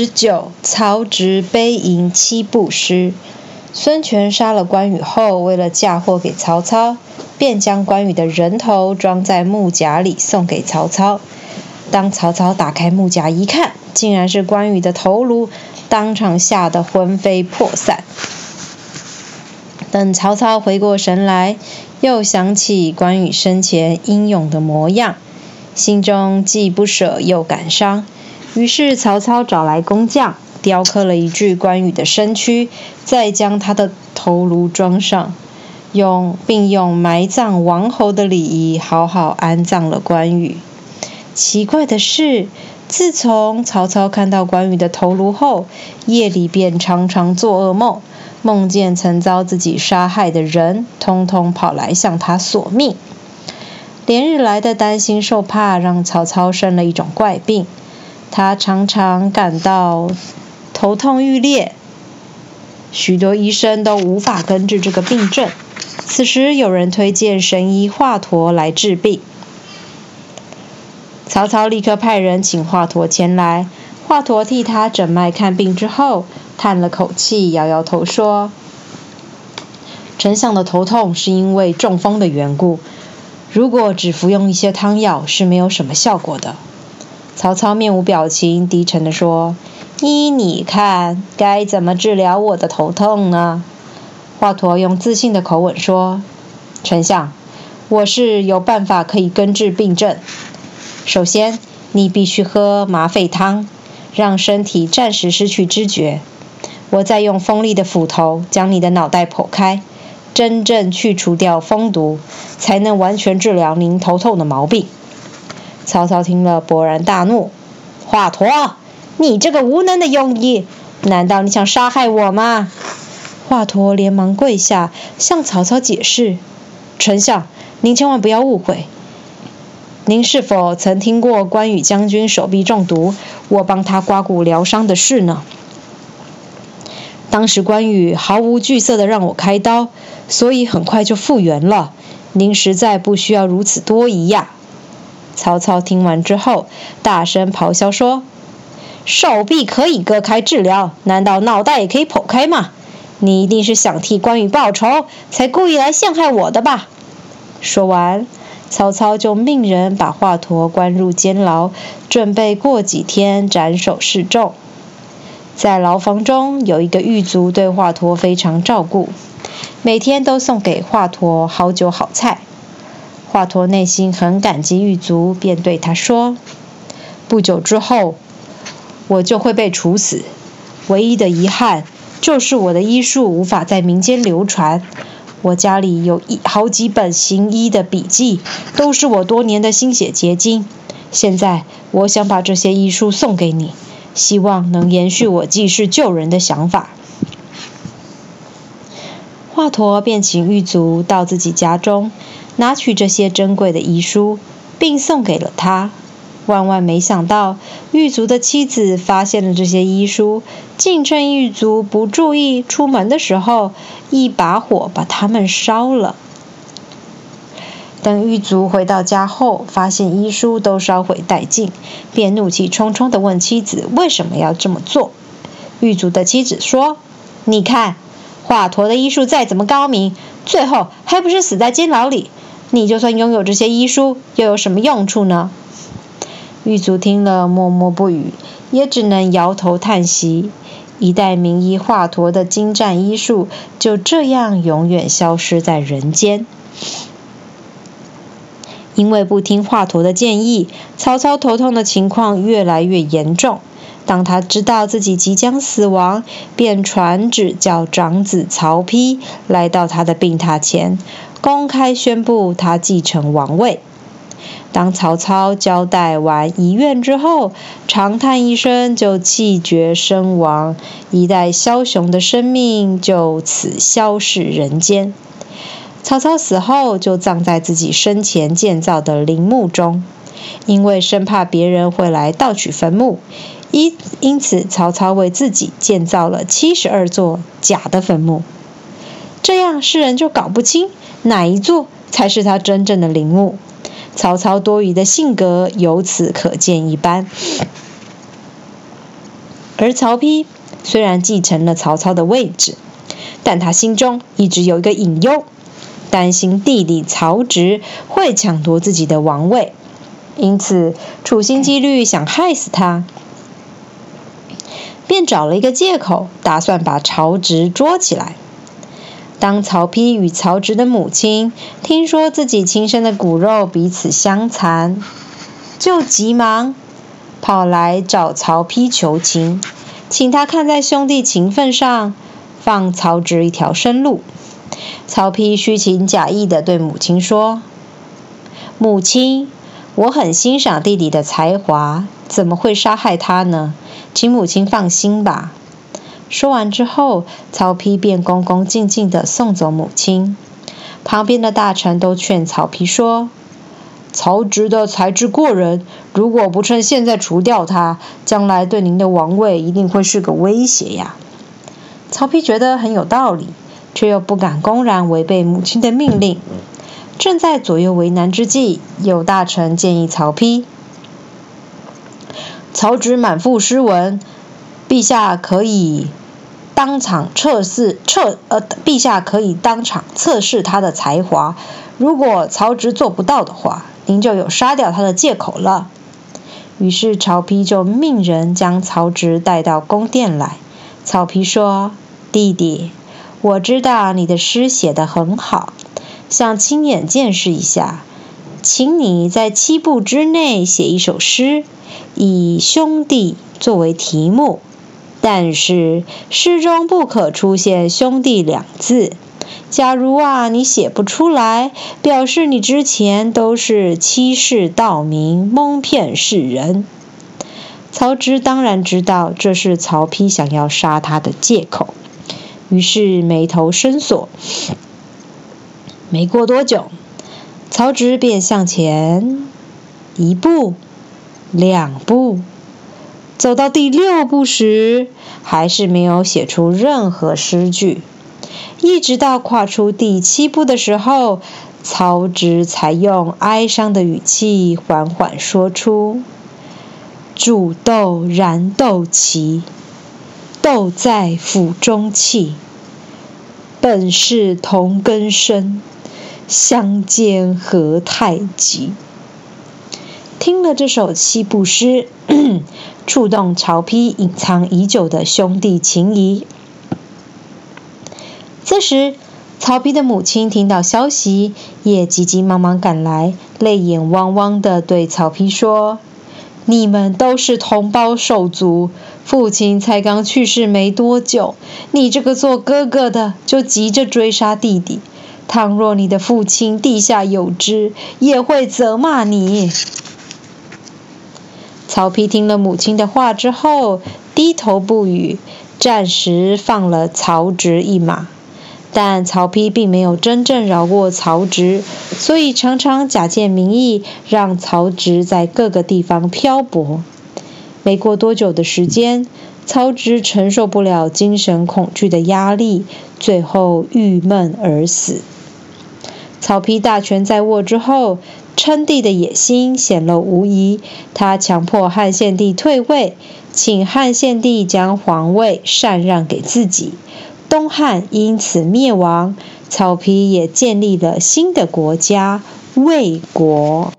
十九，曹植悲吟七步诗。孙权杀了关羽后，为了嫁祸给曹操，便将关羽的人头装在木匣里送给曹操。当曹操打开木匣一看，竟然是关羽的头颅，当场吓得魂飞魄散。等曹操回过神来，又想起关羽生前英勇的模样，心中既不舍又感伤。于是曹操找来工匠。雕刻了一具关羽的身躯，再将他的头颅装上，用并用埋葬王侯的礼仪好好安葬了关羽。奇怪的是，自从曹操看到关羽的头颅后，夜里便常常做噩梦，梦见曾遭自己杀害的人，通通跑来向他索命。连日来的担心受怕，让曹操生了一种怪病，他常常感到。头痛欲裂，许多医生都无法根治这个病症。此时有人推荐神医华佗来治病，曹操立刻派人请华佗前来。华佗替他诊脉看病之后，叹了口气，摇摇头说：“丞相的头痛是因为中风的缘故，如果只服用一些汤药是没有什么效果的。”曹操面无表情，低沉地说。依你看，该怎么治疗我的头痛呢？华佗用自信的口吻说：“丞相，我是有办法可以根治病症。首先，你必须喝麻沸汤，让身体暂时失去知觉。我再用锋利的斧头将你的脑袋剖开，真正去除掉风毒，才能完全治疗您头痛的毛病。”曹操听了，勃然大怒：“华佗！”你这个无能的庸医，难道你想杀害我吗？华佗连忙跪下，向曹操解释：“丞相，您千万不要误会。您是否曾听过关羽将军手臂中毒，我帮他刮骨疗伤的事呢？当时关羽毫无惧色地让我开刀，所以很快就复原了。您实在不需要如此多疑呀！”曹操听完之后，大声咆哮说。手臂可以割开治疗，难道脑袋也可以剖开吗？你一定是想替关羽报仇，才故意来陷害我的吧？说完，曹操就命人把华佗关入监牢，准备过几天斩首示众。在牢房中有一个狱卒，对华佗非常照顾，每天都送给华佗好酒好菜。华佗内心很感激狱卒，便对他说：“不久之后。”我就会被处死，唯一的遗憾就是我的医术无法在民间流传。我家里有一好几本行医的笔记，都是我多年的心血结晶。现在我想把这些医书送给你，希望能延续我济世救人的想法。华佗便请狱卒到自己家中，拿取这些珍贵的医书，并送给了他。万万没想到，狱卒的妻子发现了这些医书，竟趁狱卒不注意出门的时候，一把火把他们烧了。等狱卒回到家后，发现医书都烧毁殆尽，便怒气冲冲地问妻子为什么要这么做。狱卒的妻子说：“你看，华佗的医术再怎么高明，最后还不是死在监牢里？你就算拥有这些医书，又有什么用处呢？”狱卒听了，默默不语，也只能摇头叹息。一代名医华佗的精湛医术，就这样永远消失在人间。因为不听华佗的建议，曹操头痛的情况越来越严重。当他知道自己即将死亡，便传旨叫长子曹丕来到他的病榻前，公开宣布他继承王位。当曹操交代完遗愿之后，长叹一声，就气绝身亡。一代枭雄的生命就此消逝人间。曹操死后，就葬在自己生前建造的陵墓中，因为生怕别人会来盗取坟墓，因因此曹操为自己建造了七十二座假的坟墓。这样世人就搞不清哪一座才是他真正的陵墓。曹操多疑的性格由此可见一斑。而曹丕虽然继承了曹操的位置，但他心中一直有一个隐忧，担心弟弟曹植会抢夺自己的王位，因此处心积虑想害死他，便找了一个借口，打算把曹植捉起来。当曹丕与曹植的母亲听说自己亲生的骨肉彼此相残，就急忙跑来找曹丕求情，请他看在兄弟情分上，放曹植一条生路。曹丕虚情假意地对母亲说：“母亲，我很欣赏弟弟的才华，怎么会杀害他呢？请母亲放心吧。”说完之后，曹丕便恭恭敬敬地送走母亲。旁边的大臣都劝曹丕说：“曹植的才智过人，如果不趁现在除掉他，将来对您的王位一定会是个威胁呀。”曹丕觉得很有道理，却又不敢公然违背母亲的命令。正在左右为难之际，有大臣建议曹丕：“曹植满腹诗文，陛下可以。”当场测试测呃，陛下可以当场测试他的才华。如果曹植做不到的话，您就有杀掉他的借口了。于是曹丕就命人将曹植带到宫殿来。曹丕说：“弟弟，我知道你的诗写得很好，想亲眼见识一下，请你在七步之内写一首诗，以兄弟作为题目。”但是诗中不可出现“兄弟”两字。假如啊，你写不出来，表示你之前都是欺世盗名、蒙骗世人。曹植当然知道这是曹丕想要杀他的借口，于是眉头深锁。没过多久，曹植便向前一步、两步。走到第六步时，还是没有写出任何诗句。一直到跨出第七步的时候，曹植才用哀伤的语气缓缓说出：“煮豆燃豆萁，豆在釜中泣。本是同根生，相煎何太急。”听了这首七步诗。触动曹丕隐藏已久的兄弟情谊。这时，曹丕的母亲听到消息，也急急忙忙赶来，泪眼汪汪地对曹丕说：“你们都是同胞手足，父亲才刚去世没多久，你这个做哥哥的就急着追杀弟弟。倘若你的父亲地下有知，也会责骂你。”曹丕听了母亲的话之后，低头不语，暂时放了曹植一马。但曹丕并没有真正饶过曹植，所以常常假借名义让曹植在各个地方漂泊。没过多久的时间，曹植承受不了精神恐惧的压力，最后郁闷而死。曹丕大权在握之后。称帝的野心显露无疑，他强迫汉献帝退位，请汉献帝将皇位禅让给自己，东汉因此灭亡。曹丕也建立了新的国家魏国。